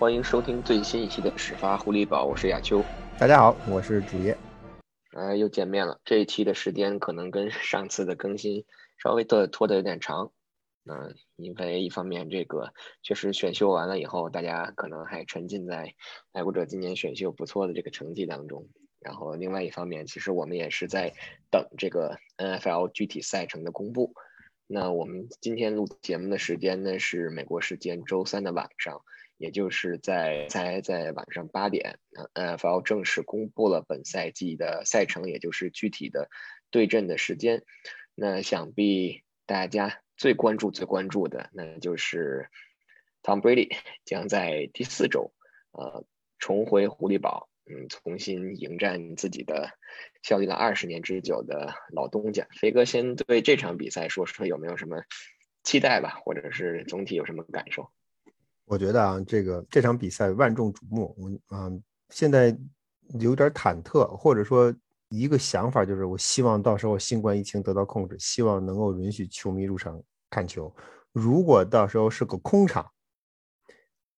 欢迎收听最新一期的始发狐狸堡，我是亚秋。大家好，我是主页。呃，又见面了。这一期的时间可能跟上次的更新稍微的拖的有点长。嗯，因为一方面这个确实选秀完了以后，大家可能还沉浸在爱国者今年选秀不错的这个成绩当中。然后另外一方面，其实我们也是在等这个 NFL 具体赛程的公布。那我们今天录节目的时间呢是美国时间周三的晚上，也就是在在在晚上八点，NFL 正式公布了本赛季的赛程，也就是具体的对阵的时间。那想必大家最关注、最关注的，那就是 Tom Brady 将在第四周，呃，重回狐狸堡。嗯，重新迎战自己的效力了二十年之久的老东家。飞哥，先对这场比赛说说有没有什么期待吧，或者是总体有什么感受？我觉得啊，这个这场比赛万众瞩目，我啊现在有点忐忑，或者说一个想法就是，我希望到时候新冠疫情得到控制，希望能够允许球迷入场看球。如果到时候是个空场，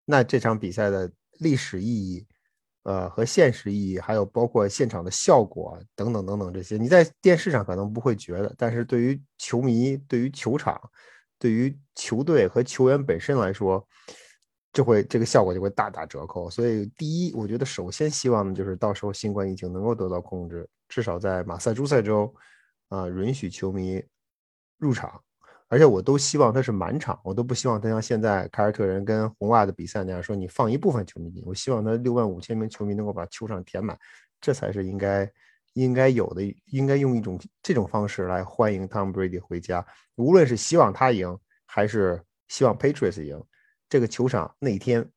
那这场比赛的历史意义。呃，和现实意义，还有包括现场的效果等等等等这些，你在电视上可能不会觉得，但是对于球迷、对于球场、对于球队和球员本身来说，就会这个效果就会大打折扣。所以，第一，我觉得首先希望的就是到时候新冠疫情能够得到控制，至少在马萨诸塞州，啊，允许球迷入场。而且我都希望他是满场，我都不希望他像现在凯尔特人跟红袜的比赛那样说你放一部分球迷进。我希望他六万五千名球迷能够把球场填满，这才是应该应该有的，应该用一种这种方式来欢迎 Tom Brady 回家。无论是希望他赢，还是希望 Patriots 赢，这个球场那一天，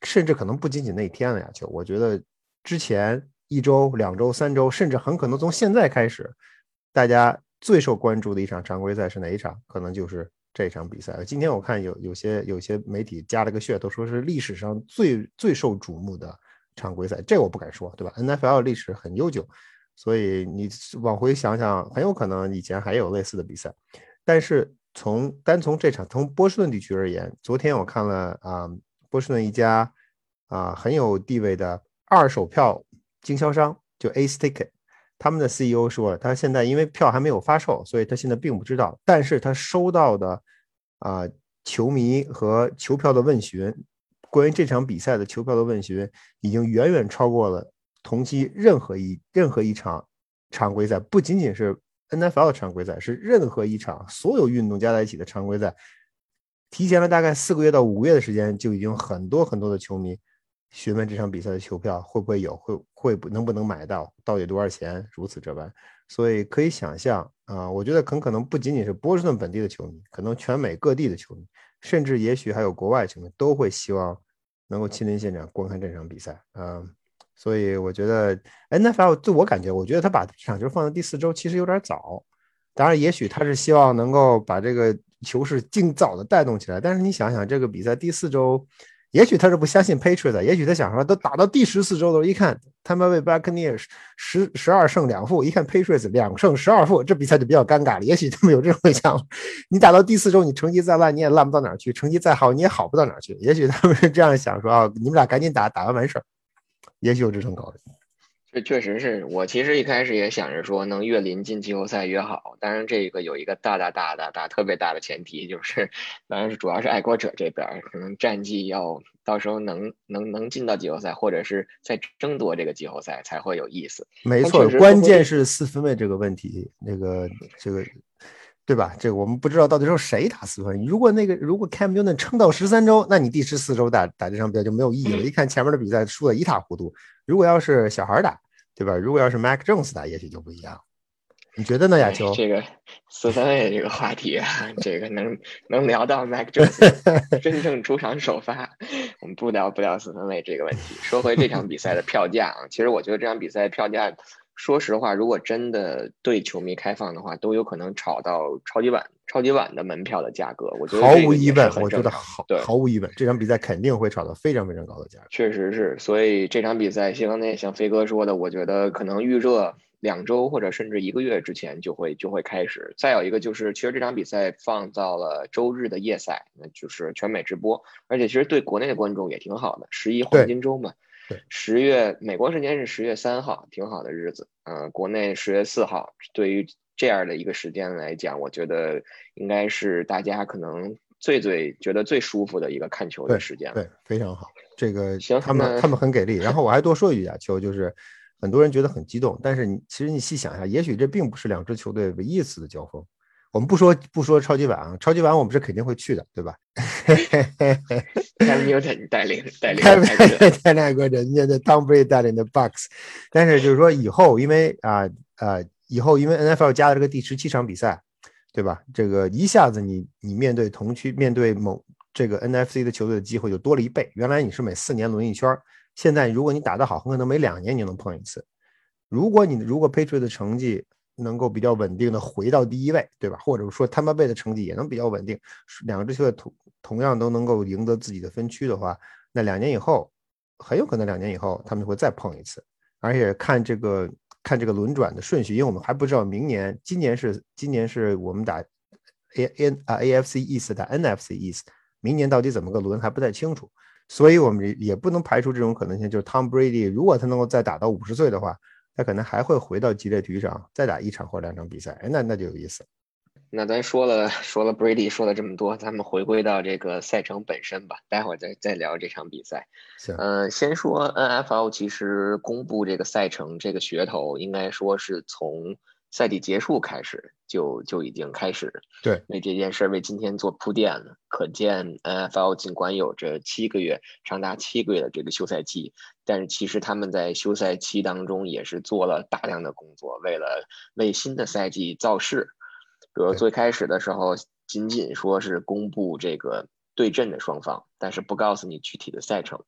甚至可能不仅仅那一天了呀，就我觉得之前一周、两周、三周，甚至很可能从现在开始，大家。最受关注的一场常规赛是哪一场？可能就是这场比赛。今天我看有有些有些媒体加了个噱头，说是历史上最最受瞩目的常规赛。这我不敢说，对吧？NFL 历史很悠久，所以你往回想想，很有可能以前还有类似的比赛。但是从单从这场从波士顿地区而言，昨天我看了啊，波士顿一家啊很有地位的二手票经销商，就 Ace Ticket。他们的 CEO 说了，他现在因为票还没有发售，所以他现在并不知道。但是他收到的啊球迷和球票的问询，关于这场比赛的球票的问询，已经远远超过了同期任何一任何一场常规赛，不仅仅是 NFL 的常规赛，是任何一场所有运动加在一起的常规赛，提前了大概四个月到五个月的时间，就已经很多很多的球迷。询问这场比赛的球票会不会有，会会不能不能买到，到底多少钱，如此这般。所以可以想象啊，我觉得很可能不仅仅是波士顿本地的球迷，可能全美各地的球迷，甚至也许还有国外球迷都会希望能够亲临现场观看这场比赛。嗯，所以我觉得 NFL 自我感觉，我觉得他把这场球放在第四周其实有点早。当然，也许他是希望能够把这个球是尽早的带动起来。但是你想想，这个比赛第四周。也许他是不相信 Patriots，也许他想说，都打到第十四周的时候，一看他们为 Buccaneers 十十二胜两负，一看 Patriots 两胜十二负，这比赛就比较尴尬了。也许他们有这种想法，你打到第四周，你成绩再烂，你也烂不到哪儿去；成绩再好，你也好不到哪儿去。也许他们是这样想，说啊，你们俩赶紧打，打完完事儿。也许有这种考虑。这确实是我其实一开始也想着说，能越临近季后赛越好。当然，这个有一个大大大大大特别大的前提，就是当然是主要是爱国者这边可能战绩要到时候能能能进到季后赛，或者是在争夺这个季后赛才会有意思。没错，关键是四分卫这个问题，那个这个对吧？这个我们不知道到底是谁打四分。如果那个如果 Cam Newton 撑到十三周，那你第十四周打打这场比赛就没有意义了。一看前面的比赛输的一塌糊涂。如果要是小孩打，对吧？如果要是 Mac Jones 打，也许就不一样。你觉得呢，亚秋？这个四分卫这个话题啊，这个能能聊到 Mac Jones 真正出场首发，我们不聊不聊四分卫这个问题。说回这场比赛的票价啊，其实我觉得这场比赛票价。说实话，如果真的对球迷开放的话，都有可能炒到超级碗、超级碗的门票的价格。我觉得毫无疑问，我觉得毫毫无疑问，这场比赛肯定会炒到非常非常高的价格。确实是，所以这场比赛，希望那像飞哥说的，我觉得可能预热两周或者甚至一个月之前就会就会开始。再有一个就是，其实这场比赛放到了周日的夜赛，那就是全美直播，而且其实对国内的观众也挺好的。十一黄金周嘛，十月美国时间是十月三号，挺好的日子。嗯，国内十月四号，对于这样的一个时间来讲，我觉得应该是大家可能最最觉得最舒服的一个看球的时间。对，非常好。这个行，他们他们很给力。然后我还多说一句啊，球就是。很多人觉得很激动，但是你其实你细想一下，也许这并不是两支球队唯一一次的交锋。我们不说不说超级碗啊，超级碗我们是肯定会去的，对吧？开米尔顿带领带领带领过人家的 Tom Brady 带领的 Bucks，但是就是说以后因为啊啊以后因为 NFL 加了这个第十七场比赛，对吧？这个一下子你你面对同区面对某这个 NFC 的球队的机会就多了一倍。原来你是每四年轮一圈。现在，如果你打得好，很可能每两年你就能碰一次。如果你如果 Patriot 的成绩能够比较稳定的回到第一位，对吧？或者说他们队的成绩也能比较稳定，两支球队同同样都能够赢得自己的分区的话，那两年以后很有可能两年以后他们会再碰一次。而且看这个看这个轮转的顺序，因为我们还不知道明年，今年是今年是我们打 A N 啊 AFC East 打 NFC East，明年到底怎么个轮还不太清楚。所以，我们也不能排除这种可能性，就是 Tom Brady 如果他能够再打到五十岁的话，他可能还会回到激烈体育场再打一场或两场比赛。哎，那那就有意思。那咱说了说了 Brady 说了这么多，咱们回归到这个赛程本身吧。待会儿再再聊这场比赛。嗯，先说 NFL，其实公布这个赛程这个噱头，应该说是从。赛季结束开始就就已经开始对为这件事为今天做铺垫了。可见 NFL 尽管有着七个月长达七个月的这个休赛期，但是其实他们在休赛期当中也是做了大量的工作，为了为新的赛季造势。比如最开始的时候，仅仅说是公布这个对阵的双方，但是不告诉你具体的赛程。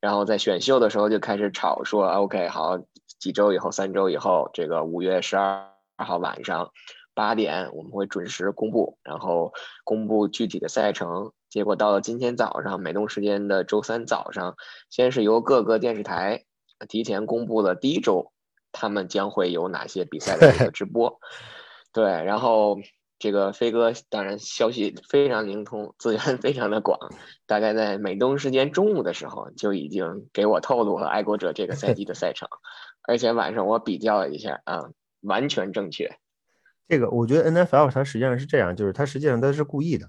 然后在选秀的时候就开始吵说，OK 好，几周以后，三周以后，这个五月十二。二号晚上八点，我们会准时公布，然后公布具体的赛程。结果到了今天早上，美东时间的周三早上，先是由各个电视台提前公布了第一周他们将会有哪些比赛的这个直播。对，然后这个飞哥当然消息非常灵通，资源非常的广，大概在美东时间中午的时候就已经给我透露了爱国者这个赛季的赛程，而且晚上我比较了一下啊。完全正确，这个我觉得 N F L 它实际上是这样，就是它实际上它是故意的，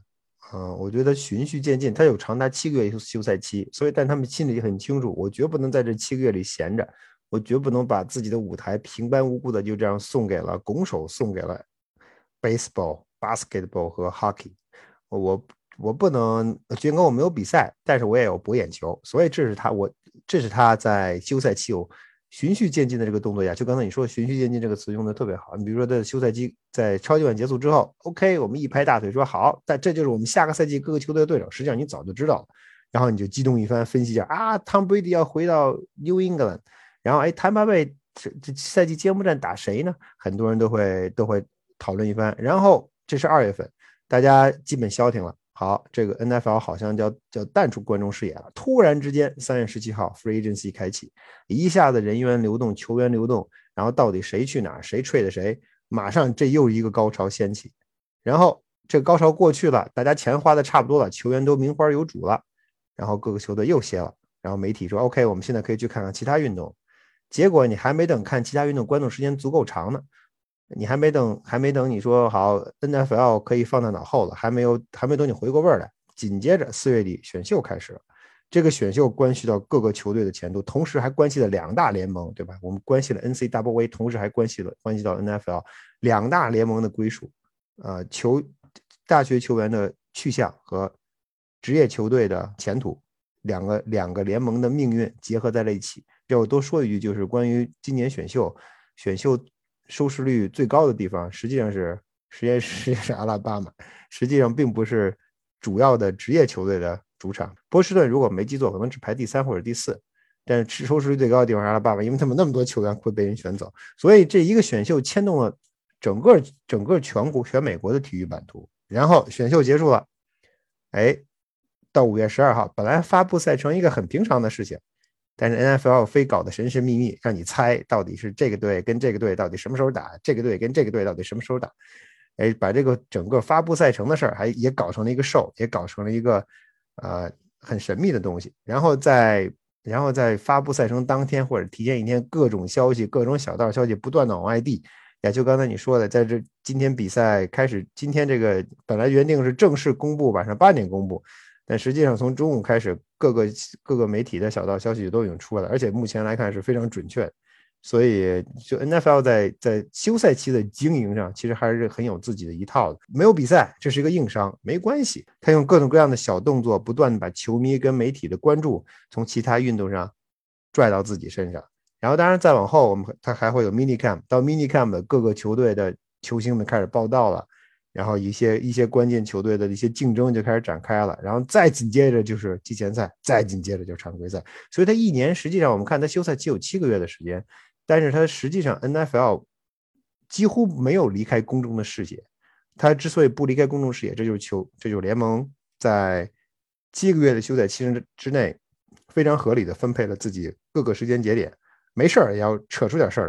嗯，我觉得循序渐进，它有长达七个月休赛期，所以但他们心里很清楚，我绝不能在这七个月里闲着，我绝不能把自己的舞台平白无故的就这样送给了拱手送给了 baseball、basketball 和 hockey，我我不能尽管我没有比赛，但是我也有博眼球，所以这是他我这是他在休赛期有。循序渐进的这个动作呀，就刚才你说“循序渐进”这个词用的特别好。你比如说，在休赛期在超级碗结束之后，OK，我们一拍大腿说好，但这就是我们下个赛季各个球队的对手。实际上你早就知道了，然后你就激动一番分析一下啊，Tom Brady 要回到 New England，然后哎，坦巴贝这这赛季揭幕战打谁呢？很多人都会都会讨论一番。然后这是二月份，大家基本消停了。好，这个 N F L 好像叫叫淡出观众视野了。突然之间，三月十七号，Free Agency 开启，一下子人员流动，球员流动，然后到底谁去哪儿，谁 trade 谁，马上这又一个高潮掀起。然后这个高潮过去了，大家钱花的差不多了，球员都名花有主了，然后各个球队又歇了。然后媒体说，OK，我们现在可以去看看其他运动。结果你还没等看其他运动，观众时间足够长呢。你还没等，还没等你说好，NFL 可以放在脑后了，还没有，还没等你回过味儿来。紧接着四月底选秀开始了，这个选秀关系到各个球队的前途，同时还关系了两大联盟，对吧？我们关系了 NCAA，同时还关系了关系到 NFL 两大联盟的归属，呃，球大学球员的去向和职业球队的前途，两个两个联盟的命运结合在了一起。要我多说一句，就是关于今年选秀，选秀。收视率最高的地方实际上是实验实际上是阿拉巴马，实际上并不是主要的职业球队的主场。波士顿如果没记错，可能只排第三或者第四，但是收视率最高的地方是阿拉巴马，因为他们那么多球员会被人选走，所以这一个选秀牵动了整个整个全国全美国的体育版图。然后选秀结束了，哎，到五月十二号，本来发布赛程一个很平常的事情，但是 NFL 非搞得神神秘秘，让你猜到底是这个队跟这个队到底什么时候打，这个队跟这个队到底什么时候打。哎，把这个整个发布赛程的事儿还也搞成了一个 show，也搞成了一个呃很神秘的东西。然后在然后在发布赛程当天或者提前一天，各种消息、各种小道消息不断的往外递。也就刚才你说的，在这今天比赛开始，今天这个本来原定是正式公布，晚上八点公布。但实际上，从中午开始，各个各个媒体的小道消息都已经出来了，而且目前来看是非常准确。所以，就 NFL 在在休赛期的经营上，其实还是很有自己的一套的。没有比赛，这是一个硬伤，没关系。他用各种各样的小动作，不断的把球迷跟媒体的关注从其他运动上拽到自己身上。然后，当然再往后，我们他还会有 mini camp，到 mini camp 的各个球队的球星们开始报道了。然后一些一些关键球队的一些竞争就开始展开了，然后再紧接着就是季前赛，再紧接着就是常规赛。所以他一年实际上我们看他休赛期有七个月的时间，但是他实际上 NFL 几乎没有离开公众的视野。他之所以不离开公众视野，这就是球，这就是联盟在七个月的休赛期之之内非常合理的分配了自己各个时间节点，没事儿也要扯出点事儿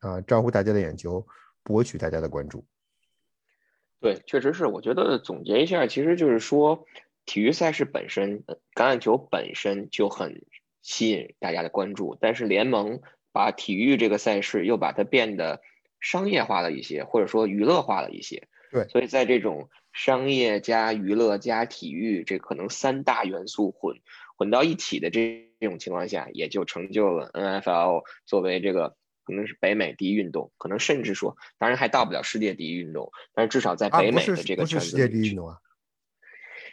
来，啊，招呼大家的眼球，博取大家的关注。对，确实是。我觉得总结一下，其实就是说，体育赛事本身，橄榄球本身就很吸引大家的关注。但是联盟把体育这个赛事又把它变得商业化了一些，或者说娱乐化了一些。对，所以在这种商业加娱乐加体育这可能三大元素混混到一起的这这种情况下，也就成就了 NFL 作为这个。可能是北美第一运动，可能甚至说，当然还到不了世界第一运动，但是至少在北美的这个圈子，世界第一运动啊。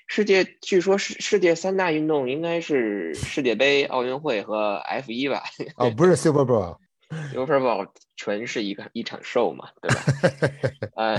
世界据说世世界三大运动应该是世界杯、奥运会和 F 一吧？哦，不是 Super Bowl，Super Bowl 纯是一个一场 show 嘛，对吧？呃，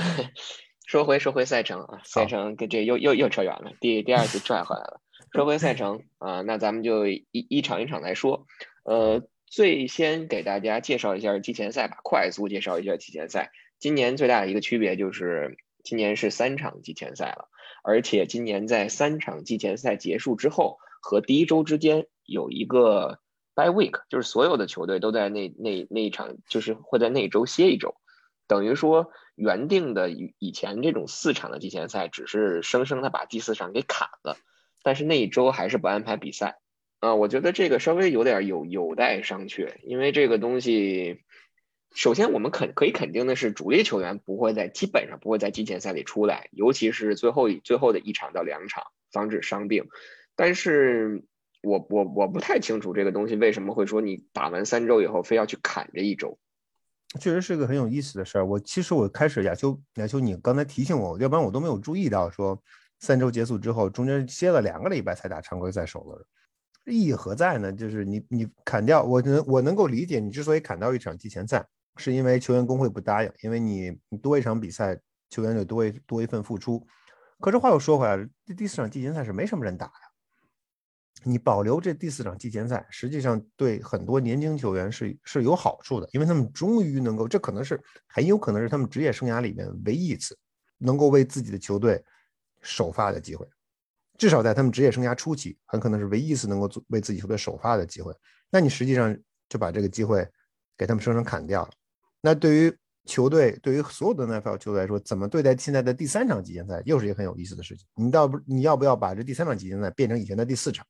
说回说回赛程啊，赛程跟这又又又扯远了，第第二次拽回来了。说回赛程啊，那咱们就一一场一场来说，呃。最先给大家介绍一下季前赛吧，快速介绍一下季前赛。今年最大的一个区别就是，今年是三场季前赛了，而且今年在三场季前赛结束之后和第一周之间有一个 by week，就是所有的球队都在那那那一场，就是会在那一周歇一周，等于说原定的以以前这种四场的季前赛，只是生生的把第四场给砍了，但是那一周还是不安排比赛。啊，我觉得这个稍微有点有有待商榷，因为这个东西，首先我们肯可以肯定的是，主力球员不会在基本上不会在季前赛里出来，尤其是最后最后的一场到两场，防止伤病。但是我我我不太清楚这个东西为什么会说你打完三周以后非要去砍这一周，确实是个很有意思的事儿。我其实我开始亚秋亚秋，你刚才提醒我，要不然我都没有注意到说三周结束之后中间歇了两个礼拜才打常规赛首轮。意义何在呢？就是你你砍掉我能我能够理解你之所以砍掉一场季前赛，是因为球员工会不答应，因为你你多一场比赛，球员就多一多一份付出。可是话又说回来了，这第四场季前赛是没什么人打呀。你保留这第四场季前赛，实际上对很多年轻球员是是有好处的，因为他们终于能够，这可能是很有可能是他们职业生涯里面唯一一次能够为自己的球队首发的机会。至少在他们职业生涯初期，很可能是唯一一次能够做为自己球队首发的机会。那你实际上就把这个机会给他们生生砍掉了。那对于球队，对于所有的 NFL 球队来说，怎么对待现在的第三场季前赛，又是一个很有意思的事情。你倒不，你要不要把这第三场季前赛变成以前的第四场？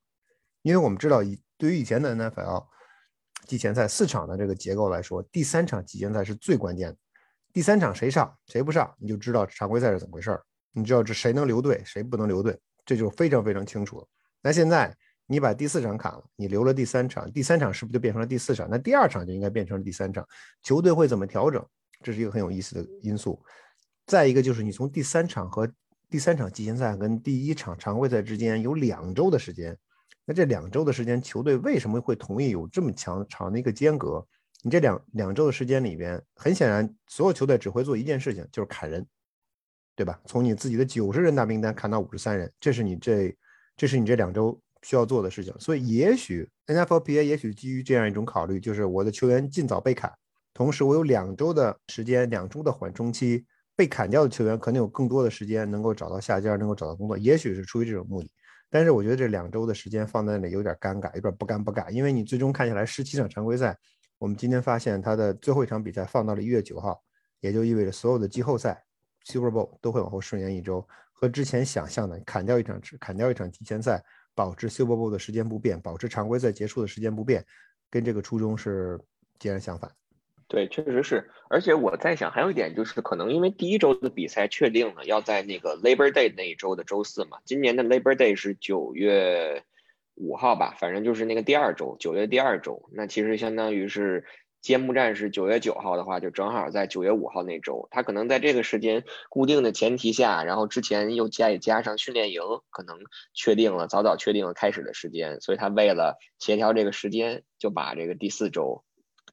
因为我们知道，以对于以前的 NFL 季前赛四场的这个结构来说，第三场季前赛是最关键的。第三场谁上谁不上，你就知道常规赛是怎么回事儿。你知道这谁能留队，谁不能留队。这就非常非常清楚了。那现在你把第四场砍了，你留了第三场，第三场是不是就变成了第四场？那第二场就应该变成了第三场。球队会怎么调整？这是一个很有意思的因素。再一个就是你从第三场和第三场季前赛跟第一场常规赛之间有两周的时间，那这两周的时间，球队为什么会同意有这么强长的一个间隔？你这两两周的时间里边，很显然所有球队只会做一件事情，就是砍人。对吧？从你自己的九十人大名单砍到五十三人，这是你这，这是你这两周需要做的事情。所以，也许 NFLPA 也许基于这样一种考虑，就是我的球员尽早被砍，同时我有两周的时间，两周的缓冲期，被砍掉的球员可能有更多的时间能够找到下家，能够找到工作。也许是出于这种目的。但是我觉得这两周的时间放在那里有点尴尬，有点不尴不尬，因为你最终看下来十七场常规赛，我们今天发现他的最后一场比赛放到了一月九号，也就意味着所有的季后赛 Super Bowl 都会往后顺延一周，和之前想象的砍掉一场砍掉一场提前赛，保持 Super Bowl 的时间不变，保持常规赛结束的时间不变，跟这个初衷是截然相反。对，确实是，而且我在想，还有一点就是，可能因为第一周的比赛确定了要在那个 Labor Day 那一周的周四嘛，今年的 Labor Day 是九月五号吧，反正就是那个第二周，九月第二周，那其实相当于是揭幕战是九月九号的话，就正好在九月五号那周，他可能在这个时间固定的前提下，然后之前又加也加上训练营，可能确定了早早确定了开始的时间，所以他为了协调这个时间，就把这个第四周。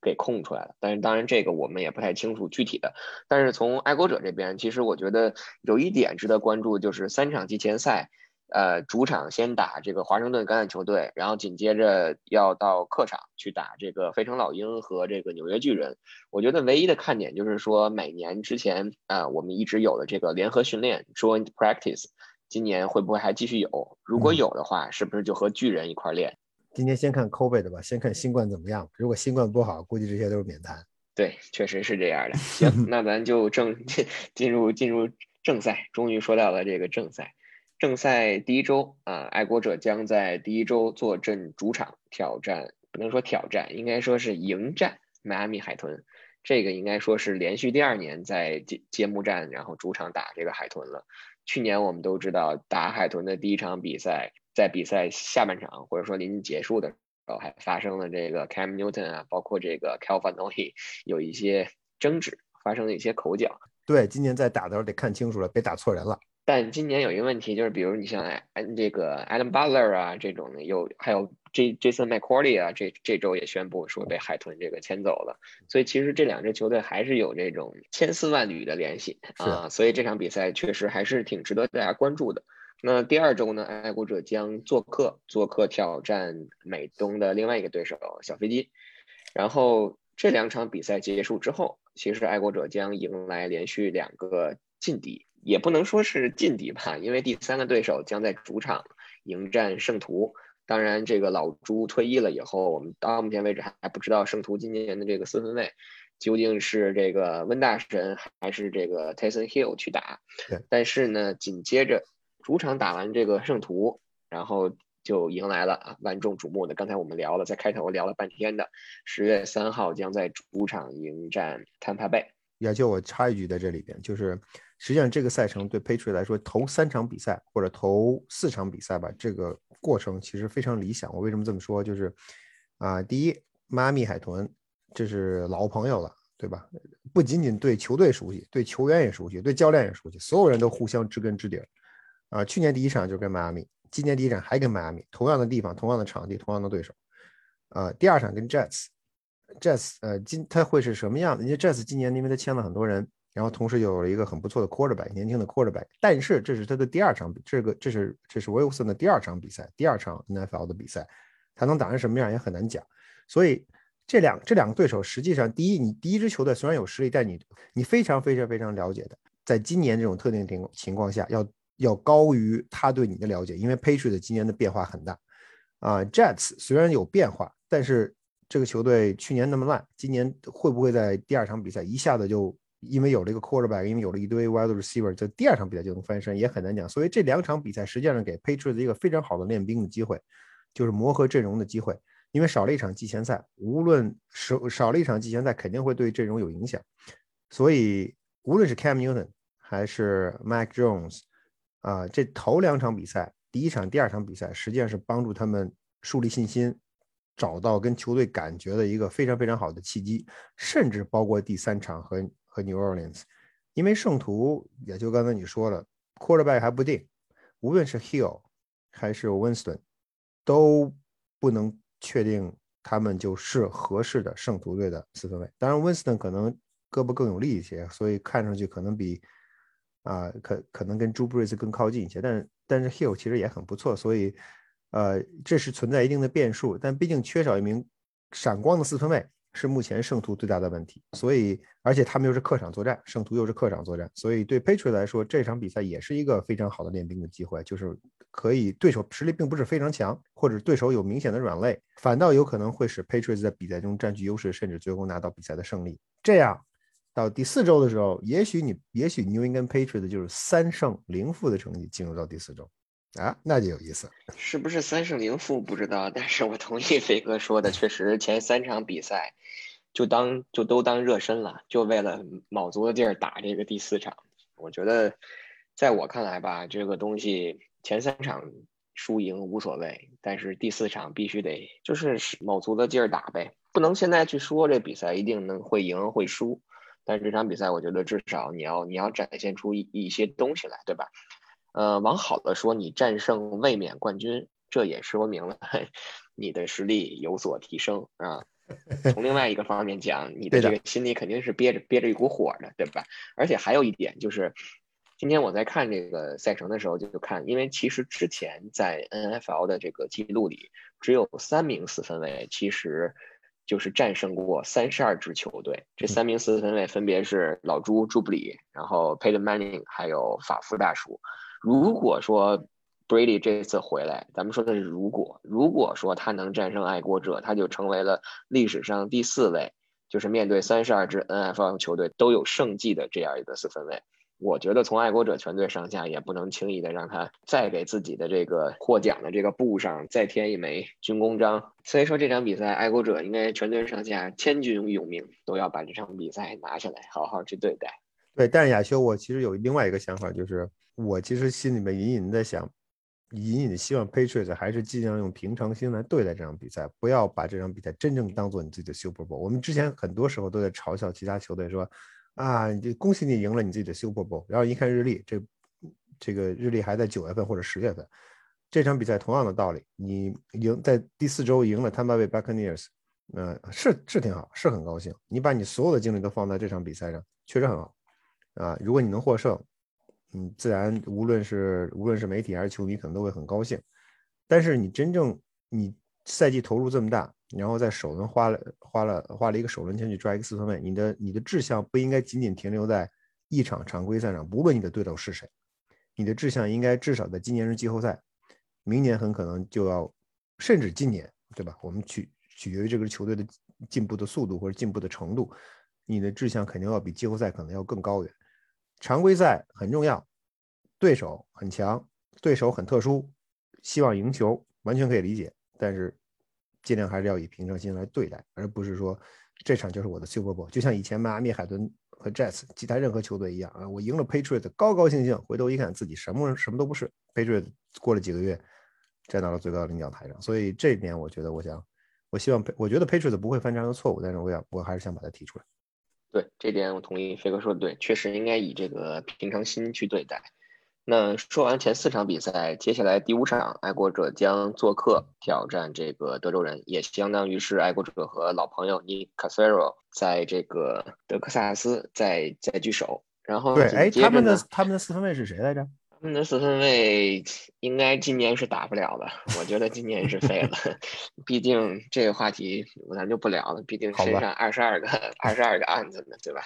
给空出来了，但是当然这个我们也不太清楚具体的。但是从爱国者这边，其实我觉得有一点值得关注，就是三场季前赛，呃，主场先打这个华盛顿橄榄球队，然后紧接着要到客场去打这个费城老鹰和这个纽约巨人。我觉得唯一的看点就是说，每年之前啊，我们一直有的这个联合训练 （joint practice），今年会不会还继续有？如果有的话，是不是就和巨人一块练？今天先看 COVID 吧，先看新冠怎么样。如果新冠不好，估计这些都是免谈。对，确实是这样的。行，那咱就正进进入进入正赛。终于说到了这个正赛，正赛第一周啊，爱国者将在第一周坐镇主场挑战，不能说挑战，应该说是迎战迈阿密海豚。这个应该说是连续第二年在揭揭幕战，然后主场打这个海豚了。去年我们都知道打海豚的第一场比赛。在比赛下半场或者说临近结束的时候，还发生了这个 Cam Newton 啊，包括这个 Calvin o h i 有一些争执，发生了一些口角。对，今年在打的时候得看清楚了，别打错人了。但今年有一个问题，就是比如你像哎这个 Adam Butler 啊这种的，有还有 J Jason McCourty 啊，这这周也宣布说被海豚这个牵走了。所以其实这两支球队还是有这种千丝万缕的联系啊。所以这场比赛确实还是挺值得大家关注的。那第二周呢，爱国者将做客做客挑战美东的另外一个对手小飞机。然后这两场比赛结束之后，其实爱国者将迎来连续两个劲敌，也不能说是劲敌吧，因为第三个对手将在主场迎战圣徒。当然，这个老朱退役了以后，我们到目前为止还不知道圣徒今年的这个四分卫究竟是这个温大神还是这个 Tyson Hill 去打。但是呢，紧接着。主场打完这个圣徒，然后就迎来了啊万众瞩目的。刚才我们聊了，在开头聊了半天的十月三号将在主场迎战坦帕贝。也就我插一句，在这里边，就是实际上这个赛程对 Patriot 来说，头三场比赛或者头四场比赛吧，这个过程其实非常理想。我为什么这么说？就是啊，第一，迈阿密海豚这是老朋友了，对吧？不仅仅对球队熟悉，对球员也熟悉，对教练也熟悉，所有人都互相知根知底儿。啊，去年第一场就跟迈阿密，今年第一场还跟迈阿密，同样的地方，同样的场地，同样的对手。啊，第二场跟 Jets，Jets，呃，今他会是什么样的？因为 Jets 今年因为他签了很多人，然后同时有了一个很不错的 quarterback，年轻的 quarterback。但是这是他的第二场，这个这是这是 Wilson 的第二场比赛，第二场 NFL 的比赛，他能打成什么样也很难讲。所以这两这两个对手，实际上第一，你第一支球队虽然有实力，但你你非常非常非常了解的，在今年这种特定情情况下要。要高于他对你的了解，因为 Patriots 今年的变化很大啊。Jets 虽然有变化，但是这个球队去年那么烂，今年会不会在第二场比赛一下子就因为有了一个 quarterback，因为有了一堆 wide receiver，在第二场比赛就能翻身，也很难讲。所以这两场比赛实际上给 Patriots 一个非常好的练兵的机会，就是磨合阵容的机会。因为少了一场季前赛，无论少少了一场季前赛，肯定会对阵容有影响。所以无论是 Cam Newton 还是 Mac Jones。啊，这头两场比赛，第一场、第二场比赛，实际上是帮助他们树立信心，找到跟球队感觉的一个非常非常好的契机，甚至包括第三场和和 New Orleans，因为圣徒也就刚才你说了，quarterback 还不定，无论是 Hill 还是 Winston，都不能确定他们就是合适的圣徒队的四分卫。当然，Winston 可能胳膊更有力一些，所以看上去可能比。啊，可可能跟 Drew Brees 更靠近一些，但是但是 Hill 其实也很不错，所以呃，这是存在一定的变数。但毕竟缺少一名闪光的四分卫，是目前圣徒最大的问题。所以，而且他们又是客场作战，圣徒又是客场作战，所以对 Patriot 来说，这场比赛也是一个非常好的练兵的机会，就是可以对手实力并不是非常强，或者对手有明显的软肋，反倒有可能会使 Patriots 在比赛中占据优势，甚至最后拿到比赛的胜利。这样到第四周的时候，也许你也许 New England Patriots 就是三胜零负的成绩进入到第四周。啊，那就有意思。是不是三胜零负不知道，但是我同意飞哥说的，确实前三场比赛就当就都当热身了，就为了卯足了劲儿打这个第四场。我觉得，在我看来吧，这个东西前三场输赢无所谓，但是第四场必须得就是卯足了劲儿打呗，不能现在去说这比赛一定能会赢会输，但是这场比赛我觉得至少你要你要展现出一一些东西来，对吧？呃，往好的说，你战胜卫冕冠军，这也说明了 你的实力有所提升啊。从另外一个方面讲，你的这个心里肯定是憋着憋着一股火的，对吧？而且还有一点就是，今天我在看这个赛程的时候，就看，因为其实之前在 NFL 的这个记录里，只有三名四分卫，其实就是战胜过三十二支球队。这三名四分卫分别是老朱朱布里，然后 Peyton Manning，还有法夫大叔。如果说 Brady 这次回来，咱们说的是如果，如果说他能战胜爱国者，他就成为了历史上第四位，就是面对三十二支 NFL 球队都有胜绩的这样一个四分卫。我觉得从爱国者全队上下也不能轻易的让他再给自己的这个获奖的这个布上再添一枚军功章。所以说这场比赛，爱国者应该全队上下千军勇命都要把这场比赛拿下来，好好去对待。对，但是亚修，我其实有另外一个想法，就是。我其实心里面隐隐在想，隐隐的希望 Patriots 还是尽量用平常心来对待这场比赛，不要把这场比赛真正当做你自己的 Super Bowl。我们之前很多时候都在嘲笑其他球队说，啊，恭喜你赢了你自己的 Super Bowl。然后一看日历，这这个日历还在九月份或者十月份。这场比赛同样的道理，你赢在第四周赢了 Tampa Bay Buccaneers，呃，是是挺好，是很高兴。你把你所有的精力都放在这场比赛上，确实很好啊。如果你能获胜。嗯，自然，无论是无论是媒体还是球迷，可能都会很高兴。但是你真正你赛季投入这么大，然后在首轮花了花了花了一个首轮签去抓一个四分卫，你的你的志向不应该仅仅停留在一场常规赛上，不论你的对手是谁，你的志向应该至少在今年是季后赛，明年很可能就要，甚至今年，对吧？我们取取决于这个球队的进步的速度或者进步的程度，你的志向肯定要比季后赛可能要更高远。常规赛很重要，对手很强，对手很特殊，希望赢球完全可以理解，但是尽量还是要以平常心来对待，而不是说这场就是我的 Super Bowl，就像以前迈阿密海豚和 Jets 其他任何球队一样啊，我赢了 Patriot 高高兴兴，回头一看自己什么什么都不是，Patriot 过了几个月站到了最高领奖台上，所以这一点我觉得，我想，我希望，我觉得 Patriots 不会犯这样的错误，但是我想，我还是想把它提出来。对这点我同意，飞哥说的对，确实应该以这个平常心去对待。那说完前四场比赛，接下来第五场，爱国者将做客挑战这个德州人，也相当于是爱国者和老朋友尼卡塞罗在这个德克萨斯在在聚首。然后对，哎，他们的他们的四分卫是谁来着？他们的四分卫应该今年是打不了了，我觉得今年是废了。毕竟这个话题咱就不聊了，毕竟身上二十二个二十二个案子呢，对吧？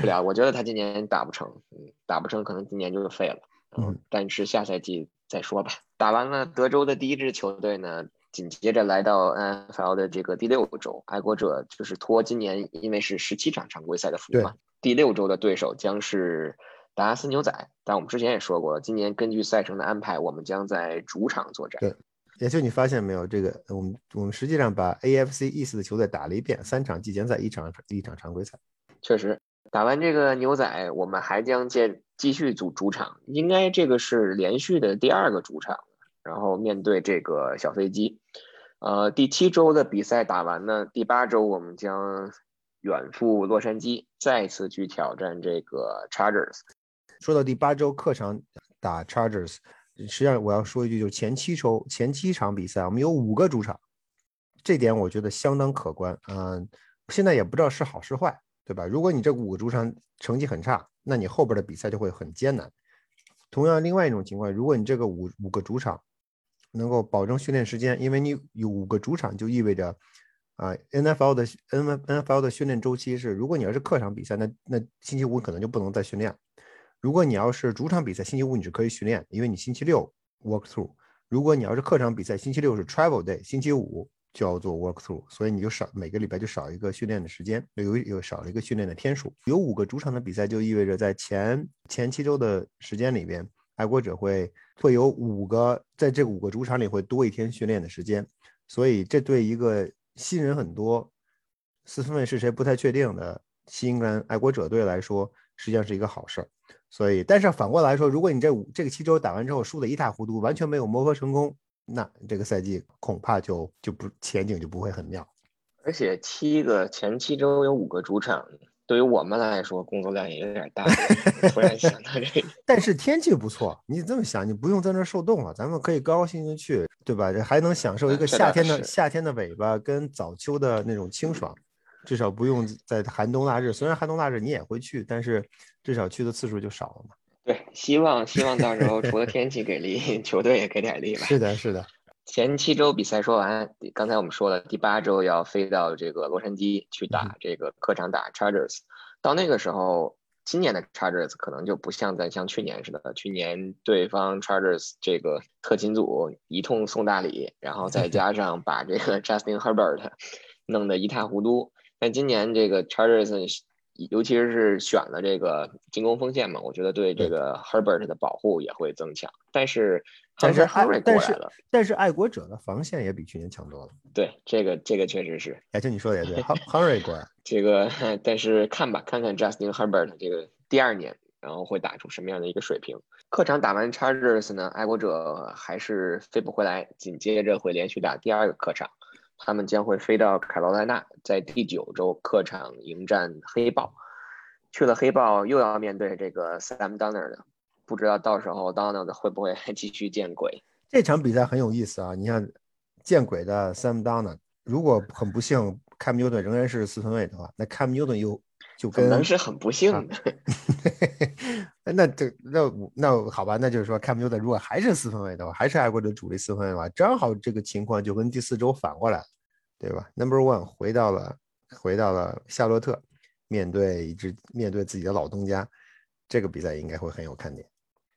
不聊，我觉得他今年打不成，打不成可能今年就废了。嗯，但是下赛季再说吧。打完了德州的第一支球队呢，紧接着来到 NFL 的这个第六周，爱国者就是拖今年因为是十七场常规赛的福嘛，第六周的对手将是。达拉斯牛仔，但我们之前也说过，今年根据赛程的安排，我们将在主场作战。对，也就你发现没有，这个我们我们实际上把 AFC East 的球队打了一遍，三场季前赛，一场一场常规赛。确实，打完这个牛仔，我们还将接继续组主场，应该这个是连续的第二个主场。然后面对这个小飞机，呃，第七周的比赛打完呢，第八周我们将远赴洛杉矶，再次去挑战这个 Chargers。说到第八周客场打 Chargers，实际上我要说一句，就是前七周前七场比赛，我们有五个主场，这点我觉得相当可观。嗯，现在也不知道是好是坏，对吧？如果你这五个主场成绩很差，那你后边的比赛就会很艰难。同样，另外一种情况，如果你这个五五个主场能够保证训练时间，因为你有五个主场，就意味着啊，NFL 的 N NFL 的训练周期是，如果你要是客场比赛，那那星期五可能就不能再训练。如果你要是主场比赛，星期五你是可以训练，因为你星期六 walk through。如果你要是客场比赛，星期六是 travel day，星期五就要做 walk through，所以你就少每个礼拜就少一个训练的时间，有有少了一个训练的天数。有五个主场的比赛，就意味着在前前七周的时间里边，爱国者会会有五个，在这五个主场里会多一天训练的时间，所以这对一个新人很多，四分卫是谁不太确定的新英格兰爱国者队来说，实际上是一个好事儿。所以，但是反过来说，如果你这五这个七周打完之后输得一塌糊涂，完全没有磨合成功，那这个赛季恐怕就就不前景就不会很妙。而且七个前七周有五个主场，对于我们来说工作量也有点大。突然想到这个，但是天气不错，你这么想，你不用在那受冻了，咱们可以高高兴兴去，对吧？这还能享受一个夏天的夏天的尾巴跟早秋的那种清爽。至少不用在寒冬腊日，虽然寒冬腊日你也会去，但是至少去的次数就少了嘛。对，希望希望到时候除了天气给力，球队也给点力吧。是的，是的。前七周比赛说完，刚才我们说了，第八周要飞到这个洛杉矶去打这个客场打 Chargers。到那个时候，今年的 Chargers 可能就不像在像去年似的，去年对方 Chargers 这个特勤组一通送大礼，然后再加上把这个 Justin Herbert 弄得一塌糊涂。但今年这个 Chargers，尤其是选了这个进攻锋线嘛，我觉得对这个 Herbert 的保护也会增强。但是，但是艾但是但是爱国者的防线也比去年强多了。对，这个这个确实是。哎，就你说的也对，Henry 过来。这个，但是看吧，看看 Justin Herbert 这个第二年，然后会打出什么样的一个水平。客场打完 Chargers 呢，爱国者还是飞不回来，紧接着会连续打第二个客场。他们将会飞到卡罗莱纳，在第九周客场迎战黑豹。去了黑豹，又要面对这个 Sam Donner 的，不知道到时候 Donner 会不会 继续见鬼？这场比赛很有意思啊！你看，见鬼的 Sam Donner，如果很不幸 Cam Newton 仍然是四分卫的话，那 Cam Newton 又就可能是很不幸的。那这那那好吧，那就是说 Cam Newton 如果还是四分卫的话，还是爱国者主力四分卫的话，正好这个情况就跟第四周反过来了。对吧？Number one 回到了回到了夏洛特，面对一支面对自己的老东家，这个比赛应该会很有看点。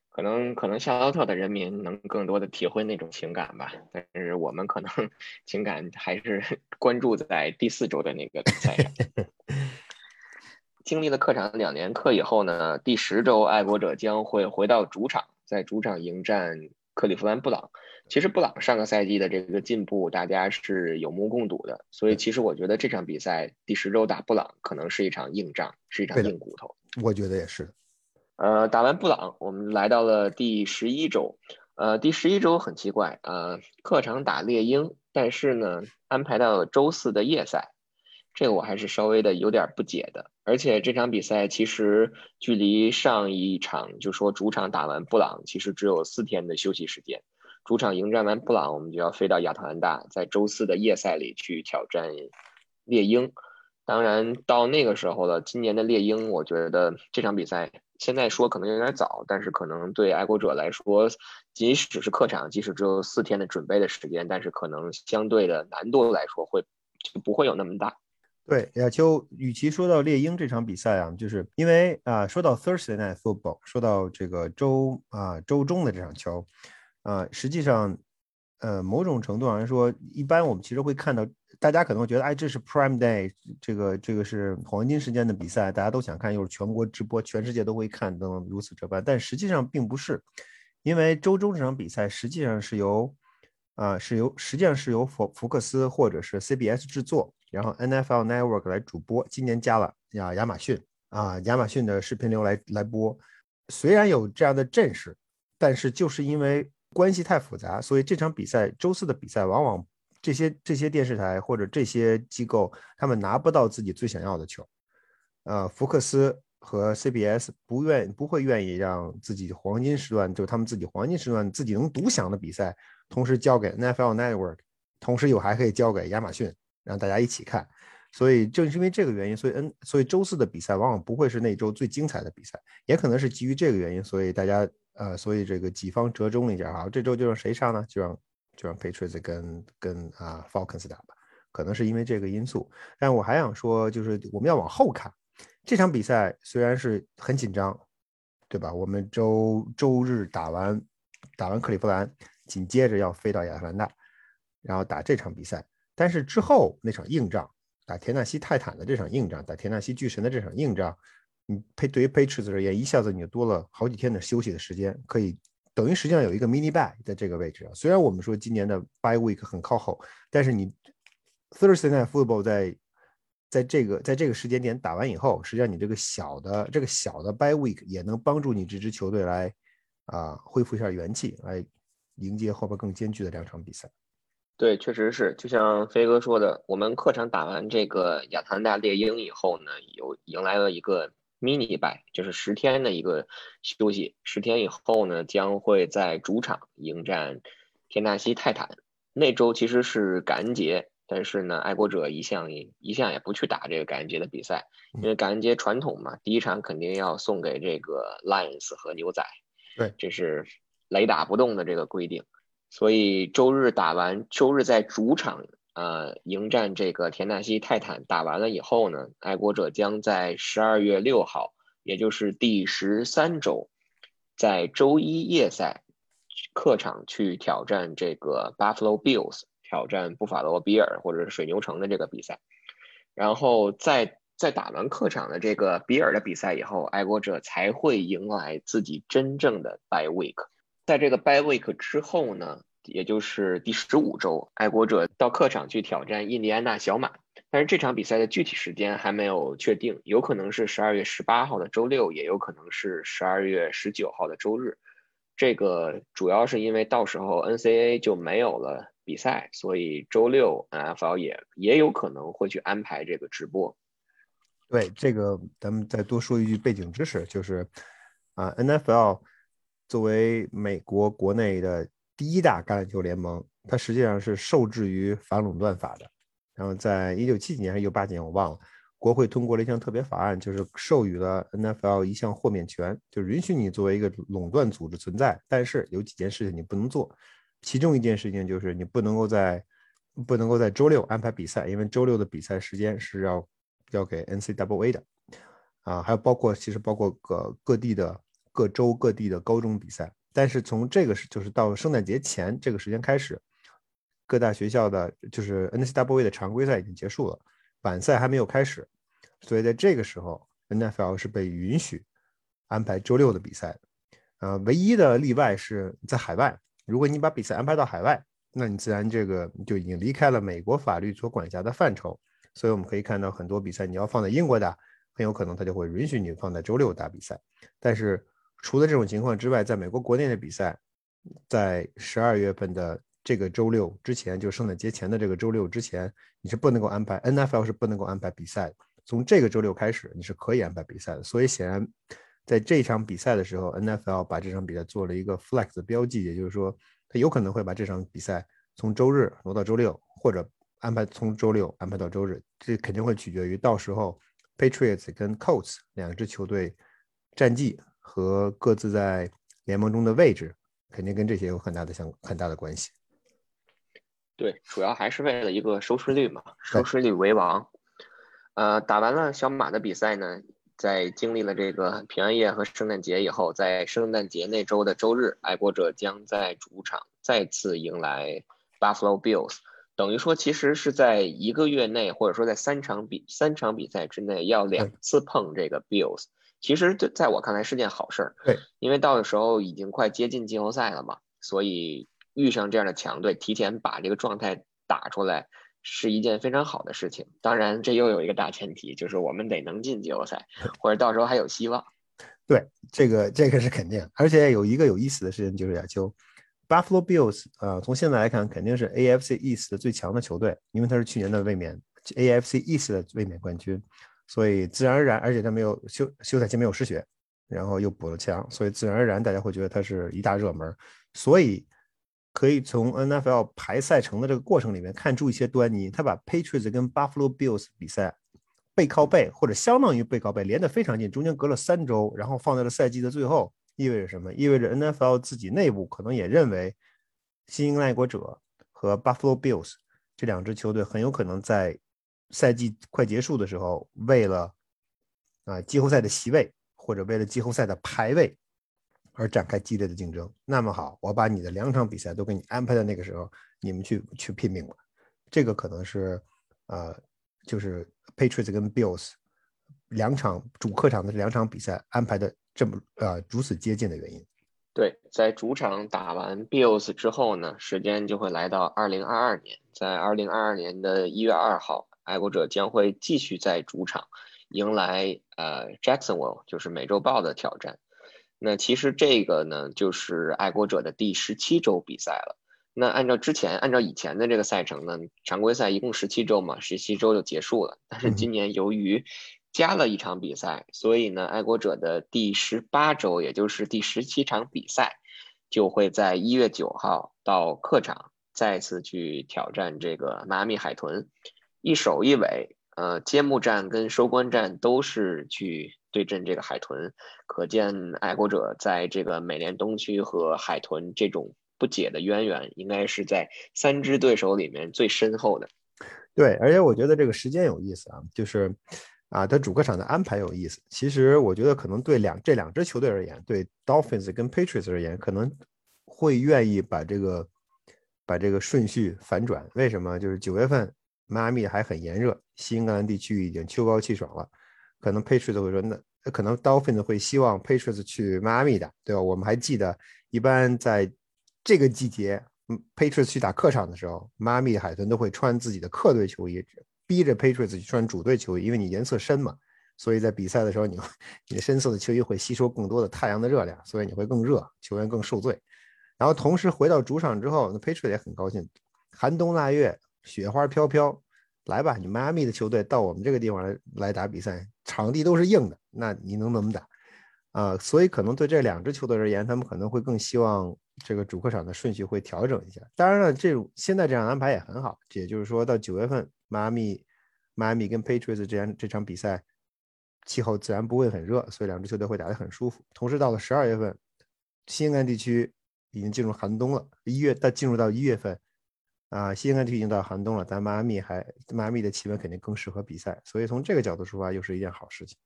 可能可能夏洛特的人民能更多的体会那种情感吧，但是我们可能 情感还是关注在第四周的那个比赛上。经历了客场两年课以后呢，第十周爱国者将会回到主场，在主场迎战克利夫兰布朗。其实布朗上个赛季的这个进步，大家是有目共睹的。所以其实我觉得这场比赛第十周打布朗可能是一场硬仗，是一场硬骨头。我觉得也是。呃，打完布朗，我们来到了第十一周。呃，第十一周很奇怪，呃，客场打猎鹰，但是呢安排到了周四的夜赛，这个我还是稍微的有点不解的。而且这场比赛其实距离上一场就说主场打完布朗，其实只有四天的休息时间。主场迎战完布朗，我们就要飞到亚特兰大，在周四的夜赛里去挑战猎鹰。当然，到那个时候了，今年的猎鹰，我觉得这场比赛现在说可能有点早，但是可能对爱国者来说，即使是客场，即使只有四天的准备的时间，但是可能相对的难度来说会就不会有那么大。对，亚秋，与其说到猎鹰这场比赛啊，就是因为啊，说到 Thursday Night Football，说到这个周啊周中的这场球。啊，实际上，呃，某种程度上来说，一般我们其实会看到，大家可能会觉得，哎，这是 Prime Day，这个这个是黄金时间的比赛，大家都想看，又是全国直播，全世界都会看，等等，如此这般。但实际上并不是，因为周中这场比赛实际上是由，啊，是由实际上是由福福克斯或者是 CBS 制作，然后 NFL Network 来主播，今年加了呀亚马逊啊亚马逊的视频流来来播。虽然有这样的阵势，但是就是因为关系太复杂，所以这场比赛周四的比赛，往往这些这些电视台或者这些机构，他们拿不到自己最想要的球。呃，福克斯和 CBS 不愿不会愿意让自己黄金时段，就他们自己黄金时段自己能独享的比赛，同时交给 NFL Network，同时又还可以交给亚马逊，让大家一起看。所以正是因为这个原因，所以 N 所以周四的比赛往往不会是那周最精彩的比赛，也可能是基于这个原因，所以大家。呃，所以这个己方折中一下啊，这周就让谁上呢？就让就让 Patriots 跟跟啊 Falcons 打吧，可能是因为这个因素。但我还想说，就是我们要往后看，这场比赛虽然是很紧张，对吧？我们周周日打完打完克利夫兰，紧接着要飞到亚特兰大，然后打这场比赛。但是之后那场硬仗，打田纳西泰坦的这场硬仗，打田纳西巨神的这场硬仗，你配对于 Patriots 而言，一下子你就多了好几天的休息的时间，可以等于实际上有一个 mini bye 在这个位置。虽然我们说今年的 by week 很靠后，但是你 Thursday night football 在在这个在这个时间点打完以后，实际上你这个小的这个小的 by week 也能帮助你这支球队来啊恢复一下元气，来迎接后边更艰巨的两场比赛。对，确实是，就像飞哥说的，我们客场打完这个亚特兰大猎鹰以后呢，有迎来了一个 mini bye，就是十天的一个休息。十天以后呢，将会在主场迎战田纳西泰坦。那周其实是感恩节。但是呢，爱国者一向一向也不去打这个感恩节的比赛，因为感恩节传统嘛，第一场肯定要送给这个 Lions 和牛仔，对，这是雷打不动的这个规定。所以周日打完，周日在主场呃迎战这个田纳西泰坦，打完了以后呢，爱国者将在十二月六号，也就是第十三周，在周一夜赛客场去挑战这个 Buffalo Bills。挑战布法罗比尔或者是水牛城的这个比赛，然后在在打完客场的这个比尔的比赛以后，爱国者才会迎来自己真正的 By week。在这个 bye week 之后呢，也就是第十五周，爱国者到客场去挑战印第安纳小马。但是这场比赛的具体时间还没有确定，有可能是十二月十八号的周六，也有可能是十二月十九号的周日。这个主要是因为到时候 NCAA 就没有了。比赛，所以周六 NFL 也也有可能会去安排这个直播。对这个，咱们再多说一句背景知识，就是啊，NFL 作为美国国内的第一大橄榄球联盟，它实际上是受制于反垄断法的。然后在一九七几年还是一九八几年，我忘了，国会通过了一项特别法案，就是授予了 NFL 一项豁免权，就允许你作为一个垄断组织存在，但是有几件事情你不能做。其中一件事情就是你不能够在不能够在周六安排比赛，因为周六的比赛时间是要交给 NCAA 的啊，还有包括其实包括各各地的各州各地的高中比赛。但是从这个是就是到圣诞节前这个时间开始，各大学校的就是 NCAA 的常规赛已经结束了，晚赛还没有开始，所以在这个时候 NFL 是被允许安排周六的比赛。呃，唯一的例外是在海外。如果你把比赛安排到海外，那你自然这个就已经离开了美国法律所管辖的范畴。所以我们可以看到很多比赛，你要放在英国打，很有可能他就会允许你放在周六打比赛。但是除了这种情况之外，在美国国内的比赛，在十二月份的这个周六之前，就圣诞节前的这个周六之前，你是不能够安排 NFL 是不能够安排比赛的。从这个周六开始，你是可以安排比赛的。所以显然。在这场比赛的时候，NFL 把这场比赛做了一个 flex 的标记，也就是说，他有可能会把这场比赛从周日挪到周六，或者安排从周六安排到周日。这肯定会取决于到时候 Patriots 跟 Colts 两支球队战绩和各自在联盟中的位置，肯定跟这些有很大的相很大的关系。对，主要还是为了一个收视率嘛，收视率为王。呃，打完了小马的比赛呢？在经历了这个平安夜和圣诞节以后，在圣诞节那周的周日，爱国者将在主场再次迎来 Buffalo Bills，等于说其实是在一个月内，或者说在三场比三场比赛之内要两次碰这个 Bills，其实对在我看来是件好事儿。对，因为到的时候已经快接近季后赛了嘛，所以遇上这样的强队，提前把这个状态打出来。是一件非常好的事情，当然这又有一个大前提，就是我们得能进季后赛，或者到时候还有希望。对，这个这个是肯定，而且有一个有意思的事情就是亚秋，Buffalo Bills 啊，从现在来看肯定是 AFC East 的最强的球队，因为他是去年的卫冕 AFC East 的卫冕冠军，所以自然而然，而且他没有休休赛期没有失血，然后又补了强，所以自然而然大家会觉得他是一大热门，所以。可以从 NFL 排赛程的这个过程里面看出一些端倪。他把 Patriots 跟 Buffalo Bills 比赛背靠背或者相当于背靠背连得非常近，中间隔了三周，然后放在了赛季的最后，意味着什么？意味着 NFL 自己内部可能也认为新英格兰爱国者和 Buffalo Bills 这两支球队很有可能在赛季快结束的时候，为了啊季后赛的席位或者为了季后赛的排位。而展开激烈的竞争。那么好，我把你的两场比赛都给你安排在那个时候，你们去去拼命吧。这个可能是，呃，就是 Patriots 跟 Bills 两场主客场的两场比赛安排的这么呃如此接近的原因。对，在主场打完 Bills 之后呢，时间就会来到二零二二年，在二零二二年的一月二号，爱国者将会继续在主场迎来呃 Jacksonville，就是美洲豹的挑战。那其实这个呢，就是爱国者的第十七周比赛了。那按照之前，按照以前的这个赛程呢，常规赛一共十七周嘛，十七周就结束了。但是今年由于加了一场比赛，所以呢，爱国者的第十八周，也就是第十七场比赛，就会在一月九号到客场再次去挑战这个迈阿密海豚，一首一尾，呃，揭幕战跟收官战都是去对阵这个海豚，可见爱国者在这个美联东区和海豚这种不解的渊源，应该是在三支对手里面最深厚的。对，而且我觉得这个时间有意思啊，就是。啊，他主客场的安排有意思。其实我觉得可能对两这两支球队而言，对 Dolphins 跟 Patriots 而言，可能会愿意把这个把这个顺序反转。为什么？就是九月份迈阿密还很炎热，西英格兰地区已经秋高气爽了。可能 Patriots 会说，那可能 Dolphins 会希望 Patriots 去迈阿密的，对吧？我们还记得，一般在这个季节，Patriots 去打客场的时候，迈阿密海豚都会穿自己的客队球衣。逼着 Patriots 去穿主队球衣，因为你颜色深嘛，所以在比赛的时候，你你的深色的球衣会吸收更多的太阳的热量，所以你会更热，球员更受罪。然后同时回到主场之后，那 Patriots 也很高兴，寒冬腊月，雪花飘飘，来吧，你迈阿密的球队到我们这个地方来来打比赛，场地都是硬的，那你能怎么打啊？所以可能对这两支球队而言，他们可能会更希望这个主客场的顺序会调整一下。当然了，这种现在这样安排也很好，也就是说到九月份。迈阿密，迈阿密跟 Patriots 这样这场比赛，气候自然不会很热，所以两支球队会打得很舒服。同时到了十二月份，西英格兰地区已经进入寒冬了，一月到进入到一月份，啊，西英格兰地区已经到寒冬了，但迈阿密还迈阿密的气温肯定更适合比赛，所以从这个角度出发，又是一件好事情。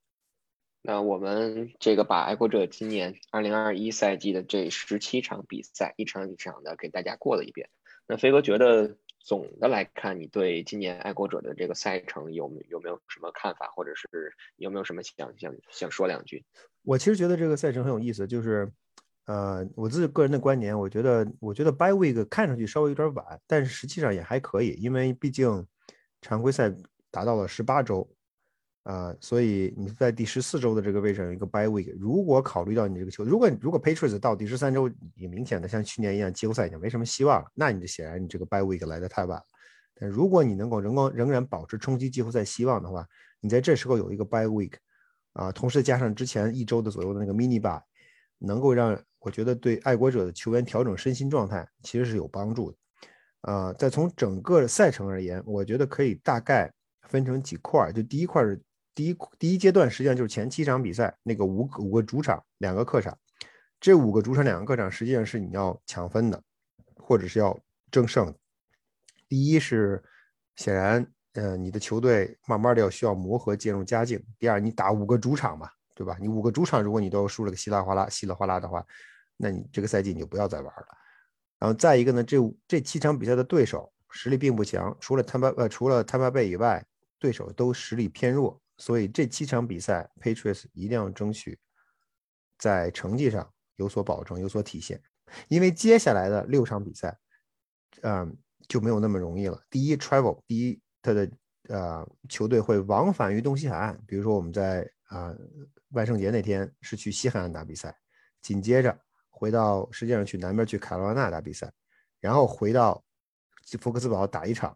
那我们这个把爱国者今年二零二一赛季的这十七场比赛一场一场的给大家过了一遍。那飞哥觉得？总的来看，你对今年爱国者的这个赛程有有没有什么看法，或者是有没有什么想想想说两句？我其实觉得这个赛程很有意思，就是，呃，我自己个人的观点，我觉得，我觉得 By Week 看上去稍微有点晚，但是实际上也还可以，因为毕竟常规赛达到了十八周。啊，所以你在第十四周的这个位置有一个 by week，如果考虑到你这个球，如果如果 Patriots 到第十三周也明显的像去年一样季后赛已经没什么希望了，那你就显然你这个 by week 来的太晚了。但如果你能够仍够仍然保持冲击季后赛希望的话，你在这时候有一个 by week，啊，同时加上之前一周的左右的那个 mini by，能够让我觉得对爱国者的球员调整身心状态其实是有帮助的。呃，再从整个赛程而言，我觉得可以大概分成几块，就第一块是。第一第一阶段实际上就是前七场比赛，那个五五个主场，两个客场，这五个主场两个客场实际上是你要抢分的，或者是要争胜。第一是显然，呃，你的球队慢慢的要需要磨合，渐入佳境。第二，你打五个主场嘛，对吧？你五个主场如果你都输了个稀里哗啦、稀里哗啦的话，那你这个赛季你就不要再玩了。然后再一个呢，这这七场比赛的对手实力并不强，除了他巴呃除了他巴贝以外，对手都实力偏弱。所以这七场比赛，Patriots 一定要争取在成绩上有所保证、有所体现，因为接下来的六场比赛，嗯，就没有那么容易了。第一，travel，第一，他的呃球队会往返于东西海岸，比如说我们在啊万圣节那天是去西海岸打比赛，紧接着回到实际上去南边去卡罗拉纳打比赛，然后回到福克斯堡打一场，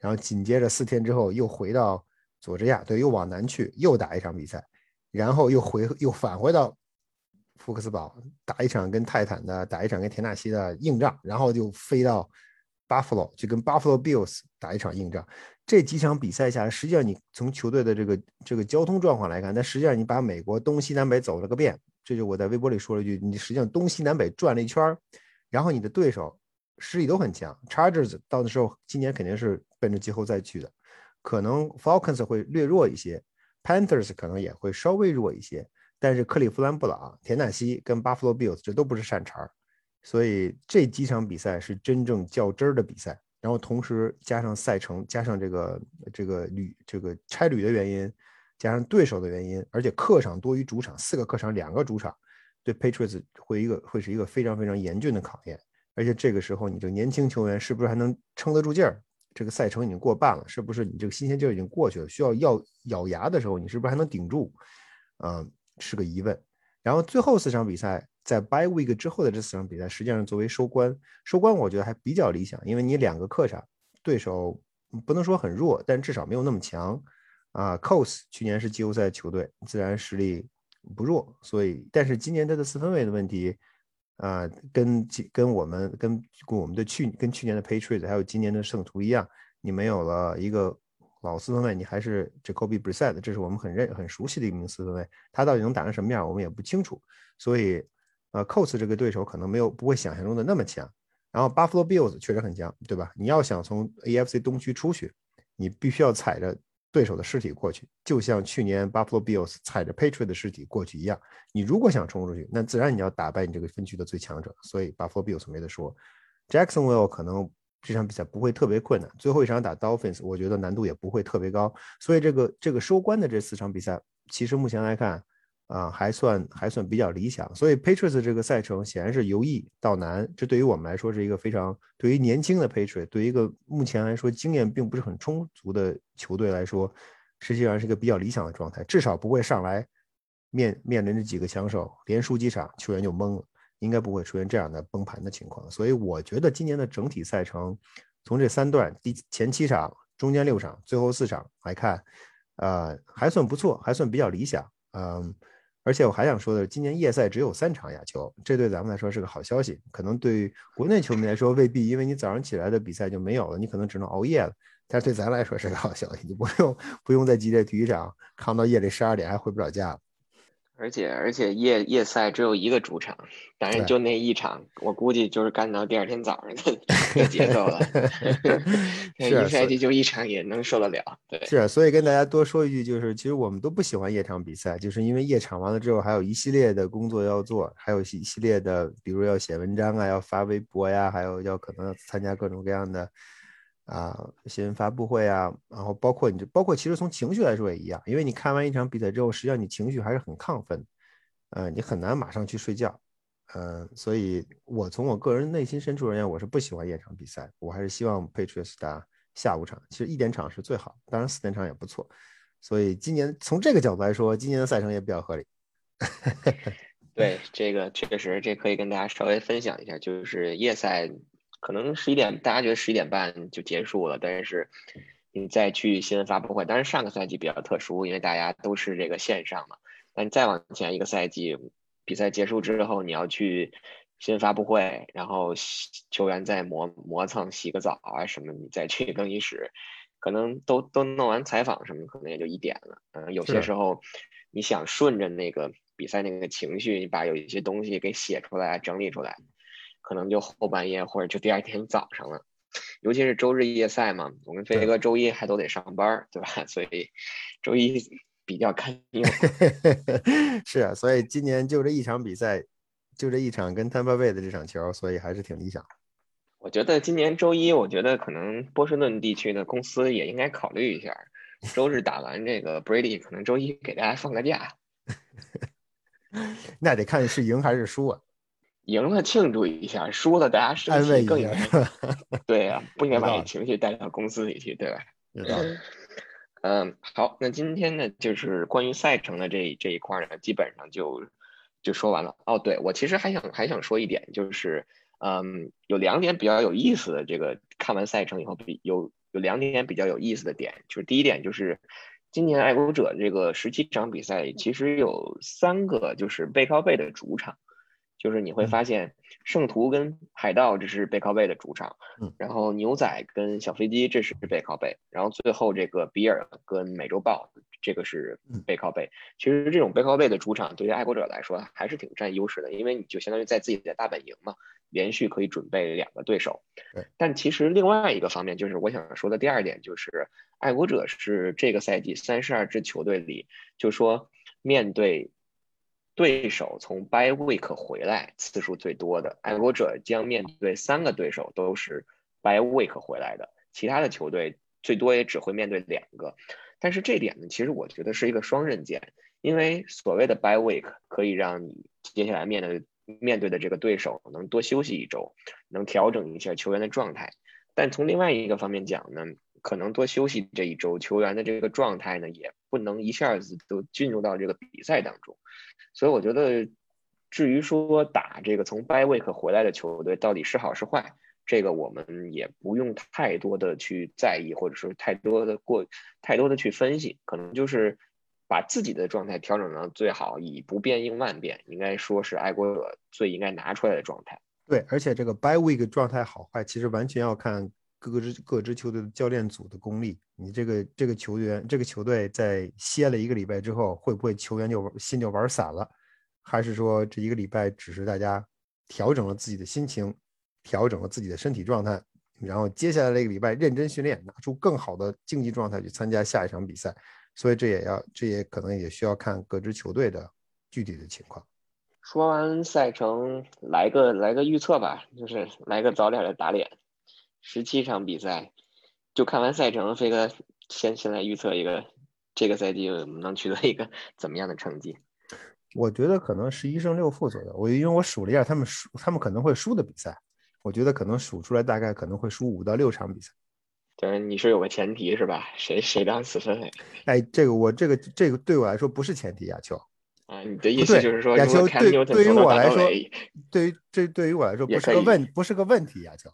然后紧接着四天之后又回到。佐治亚对，又往南去，又打一场比赛，然后又回又返回到福克斯堡打一场跟泰坦的，打一场跟田纳西的硬仗，然后就飞到 Buffalo 去跟 Buffalo Bills 打一场硬仗。这几场比赛下来，实际上你从球队的这个这个交通状况来看，但实际上你把美国东西南北走了个遍。这就我在微博里说了一句：你实际上东西南北转了一圈然后你的对手实力都很强。Chargers 到的时候，今年肯定是奔着季后赛去的。可能 Falcons 会略弱一些，Panthers 可能也会稍微弱一些，但是克利夫兰布朗、田纳西跟巴弗罗 Bills 这都不是善茬，所以这几场比赛是真正较真儿的比赛。然后同时加上赛程，加上这个这个旅这个差旅的原因，加上对手的原因，而且客场多于主场，四个客场两个主场，对 Patriots 会一个会是一个非常非常严峻的考验。而且这个时候，你这个年轻球员是不是还能撑得住劲儿？这个赛程已经过半了，是不是你这个新鲜劲儿已经过去了？需要要咬牙的时候，你是不是还能顶住？嗯，是个疑问。然后最后四场比赛。在 By Week 之后的这四场比赛，实际上作为收官，收官我觉得还比较理想，因为你两个客场对手不能说很弱，但至少没有那么强啊。Cos 去年是季后赛球队，自然实力不弱，所以但是今年他的四分卫的问题啊，跟跟我们跟我们的去跟去年的 Patriots 还有今年的圣徒一样，你没有了一个老四分卫，你还是 Jacoby Brissett，这是我们很认很熟悉的一名四分卫，他到底能打成什么样，我们也不清楚，所以。呃，Cos 这个对手可能没有不会想象中的那么强，然后 Buffalo Bills 确实很强，对吧？你要想从 AFC 东区出去，你必须要踩着对手的尸体过去，就像去年 Buffalo Bills 踩着 Patriot 的尸体过去一样。你如果想冲出去，那自然你要打败你这个分区的最强者，所以 Buffalo Bills 没得说。Jacksonville 可能这场比赛不会特别困难，最后一场打 Dolphins，我觉得难度也不会特别高，所以这个这个收官的这四场比赛，其实目前来看。啊，还算还算比较理想，所以 Patriots 这个赛程显然是由易到难，这对于我们来说是一个非常对于年轻的 Patriots，对于一个目前来说经验并不是很充足的球队来说，实际上是一个比较理想的状态，至少不会上来面面临着几个枪手，连输几场球员就懵了，应该不会出现这样的崩盘的情况。所以我觉得今年的整体赛程，从这三段第前七场、中间六场、最后四场来看，呃，还算不错，还算比较理想，嗯。而且我还想说的是，今年夜赛只有三场亚球，这对咱们来说是个好消息。可能对国内球迷来说未必，因为你早上起来的比赛就没有了，你可能只能熬夜了。但是对咱来说是个好消息，你不用不用在激烈体育场扛到夜里十二点还回不了家了。而且而且夜夜赛只有一个主场，当然就那一场，我估计就是干到第二天早上的节奏了。一赛季就一场也能受得了，对。是，所以跟大家多说一句，就是其实我们都不喜欢夜场比赛，就是因为夜场完了之后还有一系列的工作要做，还有一系列的，比如要写文章啊，要发微博呀，还有要可能要参加各种各样的。啊，新闻发布会啊，然后包括你，包括其实从情绪来说也一样，因为你看完一场比赛之后，实际上你情绪还是很亢奋，呃，你很难马上去睡觉，嗯，所以我从我个人内心深处而言，我是不喜欢夜场比赛，我还是希望 Patriots 打下午场，其实一点场是最好，当然四点场也不错，所以今年从这个角度来说，今年的赛程也比较合理。对，这个确实，这可以跟大家稍微分享一下，就是夜赛。可能十一点，大家觉得十一点半就结束了，但是你再去新闻发布会，当然上个赛季比较特殊，因为大家都是这个线上嘛。但再往前一个赛季，比赛结束之后，你要去新闻发布会，然后球员再磨磨蹭、洗个澡啊什么，你再去更衣室，可能都都弄完采访什么，可能也就一点了。嗯，有些时候你想顺着那个比赛那个情绪，你把有一些东西给写出来、整理出来。可能就后半夜或者就第二天早上了，尤其是周日夜赛嘛，我跟飞哥周一还都得上班，对吧？所以周一比较开心。是啊，所以今年就这一场比赛，就这一场跟 Tampa Bay 的这场球，所以还是挺理想。我觉得今年周一，我觉得可能波士顿地区的公司也应该考虑一下，周日打完这个 Brady，可能周一给大家放个假。那得看是赢还是输啊。赢了庆祝一下，输了大家生气更严重。对呀，不应该把情绪带到公司里去，对吧？嗯，好，那今天呢，就是关于赛程的这这一块呢，基本上就就说完了。哦，对我其实还想还想说一点，就是嗯，有两点比较有意思的。这个看完赛程以后，比有有两点比较有意思的点，就是第一点就是今年爱国者这个十七场比赛，其实有三个就是背靠背的主场。就是你会发现，圣徒跟海盗这是背靠背的主场，然后牛仔跟小飞机这是背靠背，然后最后这个比尔跟美洲豹这个是背靠背。其实这种背靠背的主场对于爱国者来说还是挺占优势的，因为你就相当于在自己的大本营嘛，连续可以准备两个对手。但其实另外一个方面就是我想说的第二点，就是爱国者是这个赛季三十二支球队里，就说面对。对手从 by week 回来次数最多的。爱国者将面对三个对手都是 by week 回来的，其他的球队最多也只会面对两个。但是这点呢，其实我觉得是一个双刃剑，因为所谓的 by week 可以让你接下来面对面对的这个对手能多休息一周，能调整一下球员的状态。但从另外一个方面讲呢，可能多休息这一周，球员的这个状态呢也不能一下子都进入到这个比赛当中。所以我觉得，至于说打这个从 bye week 回来的球队到底是好是坏。这个我们也不用太多的去在意，或者说太多的过太多的去分析，可能就是把自己的状态调整到最好，以不变应万变，应该说是爱国者最应该拿出来的状态。对，而且这个 bye week 状态好坏，其实完全要看各支各支球队的教练组的功力。你这个这个球员这个球队在歇了一个礼拜之后，会不会球员就心就玩散了，还是说这一个礼拜只是大家调整了自己的心情？调整了自己的身体状态，然后接下来这个礼拜认真训练，拿出更好的竞技状态去参加下一场比赛。所以这也要，这也可能也需要看各支球队的具体的情况。说完赛程，来个来个预测吧，就是来个早点的打脸。十七场比赛，就看完赛程，飞哥先先来预测一个这个赛季能取得一个 怎么样的成绩？我觉得可能十一胜六负左右。我因为我数了一下，他们输，他们可能会输的比赛。我觉得可能数出来大概可能会输五到六场比赛。对，你是有个前提是吧？谁谁当四分卫？哎，这个我这个这个对我来说不是前提，亚秋。啊，你的意思就是说，亚秋对对于我来说，对于这对于我来说不是个问不是个问题，亚秋。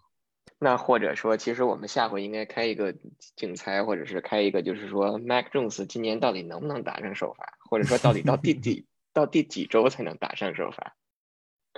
那或者说，其实我们下回应该开一个竞猜，或者是开一个，就是说，Mac Jones 今年到底能不能打上首发，或者说到底到第几 到第几周才能打上首发？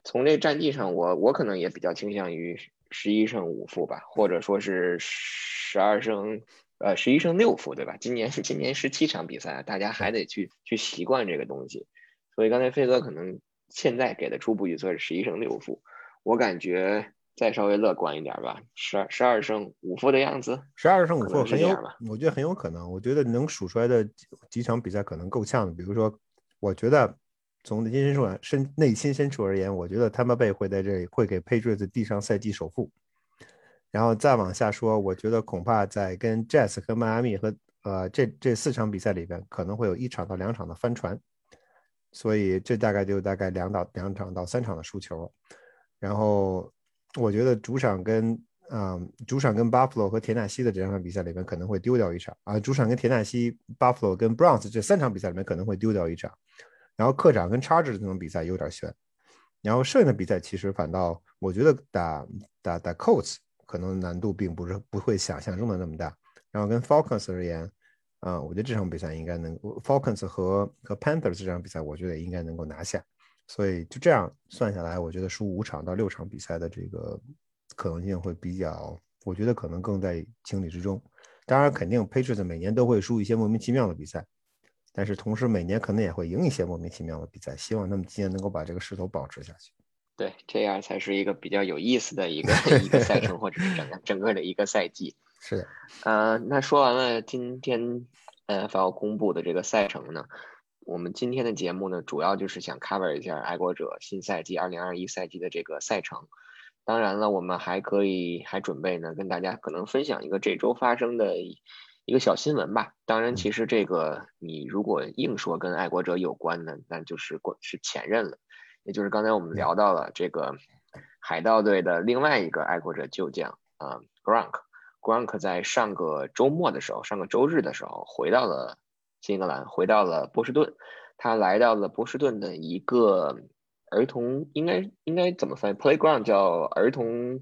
从这战绩上，我我可能也比较倾向于十一胜五负吧，或者说是十二胜，呃，十一胜六负，对吧？今年是今年十七场比赛，大家还得去去习惯这个东西。所以刚才飞哥可能现在给的初步预测是十一胜六负，我感觉再稍微乐观一点吧，十二十二胜五负的样子。十二胜五负很有，我觉得很有可能。我觉得能数出来的几场比赛可能够呛的，比如说，我觉得。从内心深处、深内心深处而言，我觉得他们贝会在这里会给 Patriots 递上赛季首富。然后再往下说，我觉得恐怕在跟 Jazz 和迈阿密和呃这这四场比赛里边，可能会有一场到两场的翻船。所以这大概就大概两到两场到三场的输球。然后我觉得主场跟嗯主场跟 Buffalo 和田纳西的这两场比赛里面可能会丢掉一场啊，主场跟田纳西、Buffalo 跟 Browns 这三场比赛里面可能会丢掉一场。然后客场跟 Chargers 这种比赛有点悬，然后剩下的比赛其实反倒我觉得打打打 Colts 可能难度并不是不会想象中的那么大。然后跟 Falcons 而言，啊，我觉得这场比赛应该能 Falcons 和和 Panthers 这场比赛，我觉得应该能够拿下。所以就这样算下来，我觉得输五场到六场比赛的这个可能性会比较，我觉得可能更在情理之中。当然，肯定 Patriots 每年都会输一些莫名其妙的比赛。但是同时，每年可能也会赢一些莫名其妙的比赛。希望他们今年能够把这个势头保持下去。对，这样才是一个比较有意思的一个一个赛程，或者是整个整个的一个赛季。是的。呃，那说完了今天呃 NFL 公布的这个赛程呢，我们今天的节目呢，主要就是想 cover 一下爱国者新赛季二零二一赛季的这个赛程。当然了，我们还可以还准备呢，跟大家可能分享一个这周发生的。一个小新闻吧，当然，其实这个你如果硬说跟爱国者有关的，那就是过是前任了，也就是刚才我们聊到了这个海盗队的另外一个爱国者旧将啊，Gronk，Gronk 在上个周末的时候，上个周日的时候回到了新英格兰，回到了波士顿，他来到了波士顿的一个儿童应该应该怎么翻译？Playground 叫儿童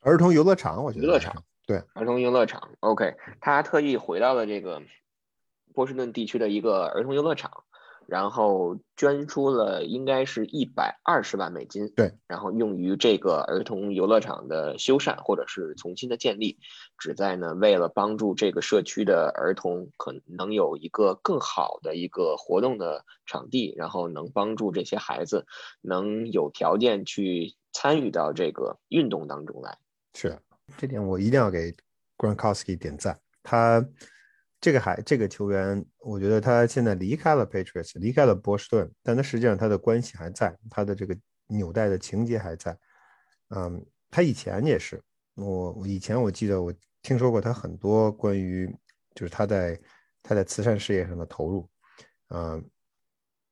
儿童游乐场，我觉得游乐场。对，儿童游乐场，OK，他特意回到了这个波士顿地区的一个儿童游乐场，然后捐出了应该是一百二十万美金，对，然后用于这个儿童游乐场的修缮或者是重新的建立，旨在呢为了帮助这个社区的儿童可能有一个更好的一个活动的场地，然后能帮助这些孩子能有条件去参与到这个运动当中来，是。这点我一定要给 Gronkowski 点赞。他这个还这个球员，我觉得他现在离开了 Patriots，离开了波士顿，但他实际上他的关系还在，他的这个纽带的情节还在。嗯，他以前也是，我我以前我记得我听说过他很多关于就是他在他在慈善事业上的投入，嗯，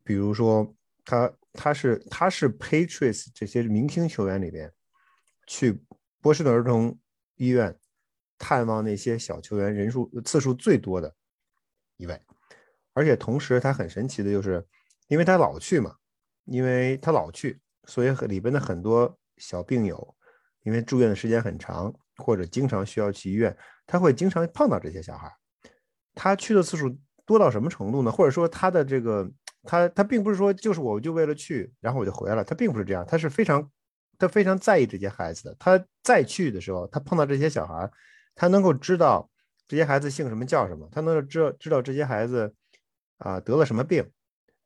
比如说他他是他是 Patriots 这些明星球员里边去波士顿儿童医院。探望那些小球员人数次数最多的一位，而且同时他很神奇的就是，因为他老去嘛，因为他老去，所以里边的很多小病友，因为住院的时间很长，或者经常需要去医院，他会经常碰到这些小孩。他去的次数多到什么程度呢？或者说他的这个他他并不是说就是我就为了去，然后我就回来了，他并不是这样，他是非常他非常在意这些孩子的。他再去的时候，他碰到这些小孩。他能够知道这些孩子姓什么叫什么，他能够知道知道这些孩子啊得了什么病，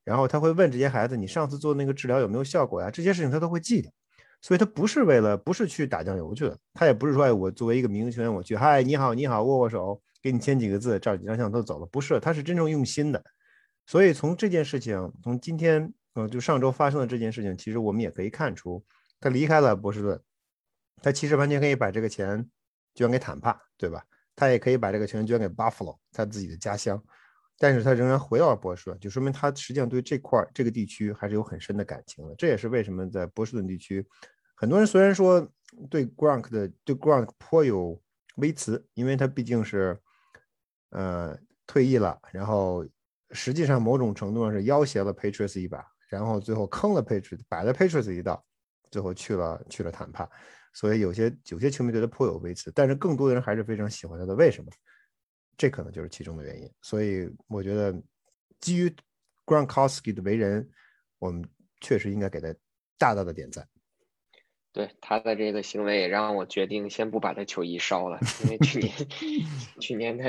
然后他会问这些孩子：“你上次做那个治疗有没有效果呀？”这些事情他都会记得，所以他不是为了不是去打酱油去的，他也不是说哎我作为一个明星球员我去嗨你好你好握握手给你签几个字照几张相都走了，不是，他是真正用心的。所以从这件事情，从今天呃就上周发生的这件事情，其实我们也可以看出，他离开了波士顿，他其实完全可以把这个钱。捐给坦帕，对吧？他也可以把这个钱捐给 Buffalo，他自己的家乡，但是他仍然回到了波士顿，就说明他实际上对这块这个地区还是有很深的感情的。这也是为什么在波士顿地区，很多人虽然说对 Gronk 的对 Gronk 颇有微词，因为他毕竟是呃退役了，然后实际上某种程度上是要挟了 Patriots 一把，然后最后坑了 Patriots，摆了 Patriots 一道，最后去了去了坦帕。所以有些有些球迷对他颇有微词，但是更多的人还是非常喜欢他的。为什么？这可能就是其中的原因。所以我觉得，基于 Gronkowski 的为人，我们确实应该给他大大的点赞。对他的这个行为，也让我决定先不把他球衣烧了，因为去年 去年他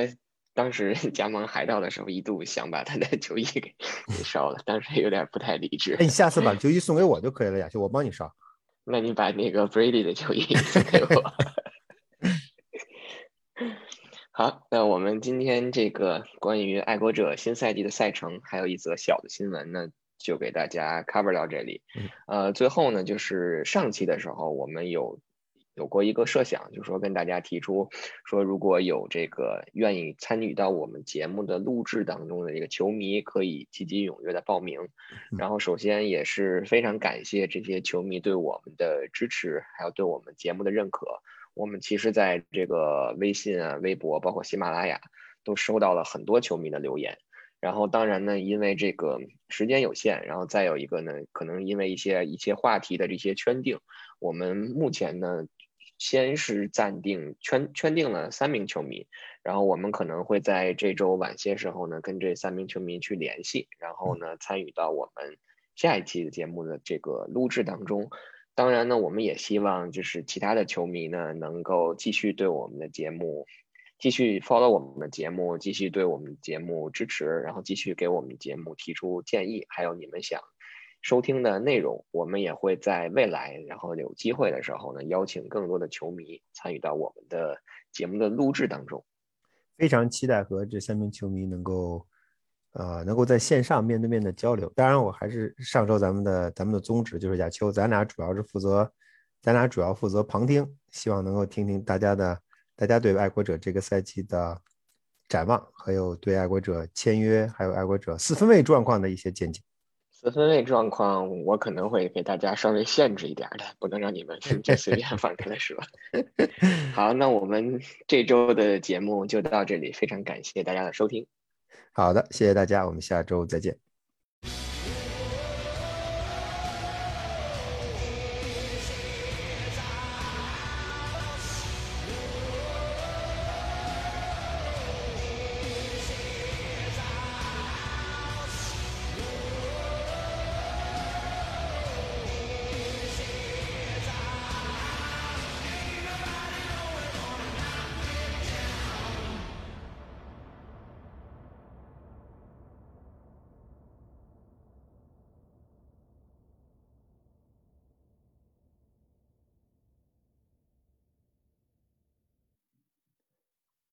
当时 加盟海盗的时候，一度想把他的球衣给给烧了，当时有点不太理智。哎，你下次把球衣送给我就可以了呀，就我帮你烧。那你把那个 Brady 的球衣 送给我。好，那我们今天这个关于爱国者新赛季的赛程，还有一则小的新闻呢，就给大家 cover 到这里。呃，最后呢，就是上期的时候我们有。有过一个设想，就是说跟大家提出说，如果有这个愿意参与到我们节目的录制当中的这个球迷，可以积极踊跃的报名。然后，首先也是非常感谢这些球迷对我们的支持，还有对我们节目的认可。我们其实在这个微信啊、微博，包括喜马拉雅，都收到了很多球迷的留言。然后，当然呢，因为这个时间有限，然后再有一个呢，可能因为一些一些话题的这些圈定，我们目前呢。先是暂定圈圈定了三名球迷，然后我们可能会在这周晚些时候呢，跟这三名球迷去联系，然后呢参与到我们下一期的节目的这个录制当中。当然呢，我们也希望就是其他的球迷呢，能够继续对我们的节目继续 follow 我们的节目，继续对我们节目支持，然后继续给我们节目提出建议，还有你们想。收听的内容，我们也会在未来，然后有机会的时候呢，邀请更多的球迷参与到我们的节目的录制当中。非常期待和这三名球迷能够，呃，能够在线上面对面的交流。当然，我还是上周咱们的咱们的宗旨就是亚秋，咱俩主要是负责，咱俩主要负责旁听，希望能够听听大家的，大家对爱国者这个赛季的展望，还有对爱国者签约，还有爱国者四分卫状况的一些见解。四分类状况，我可能会给大家稍微限制一点的，不能让你们就随便放开了说。好，那我们这周的节目就到这里，非常感谢大家的收听。好的，谢谢大家，我们下周再见。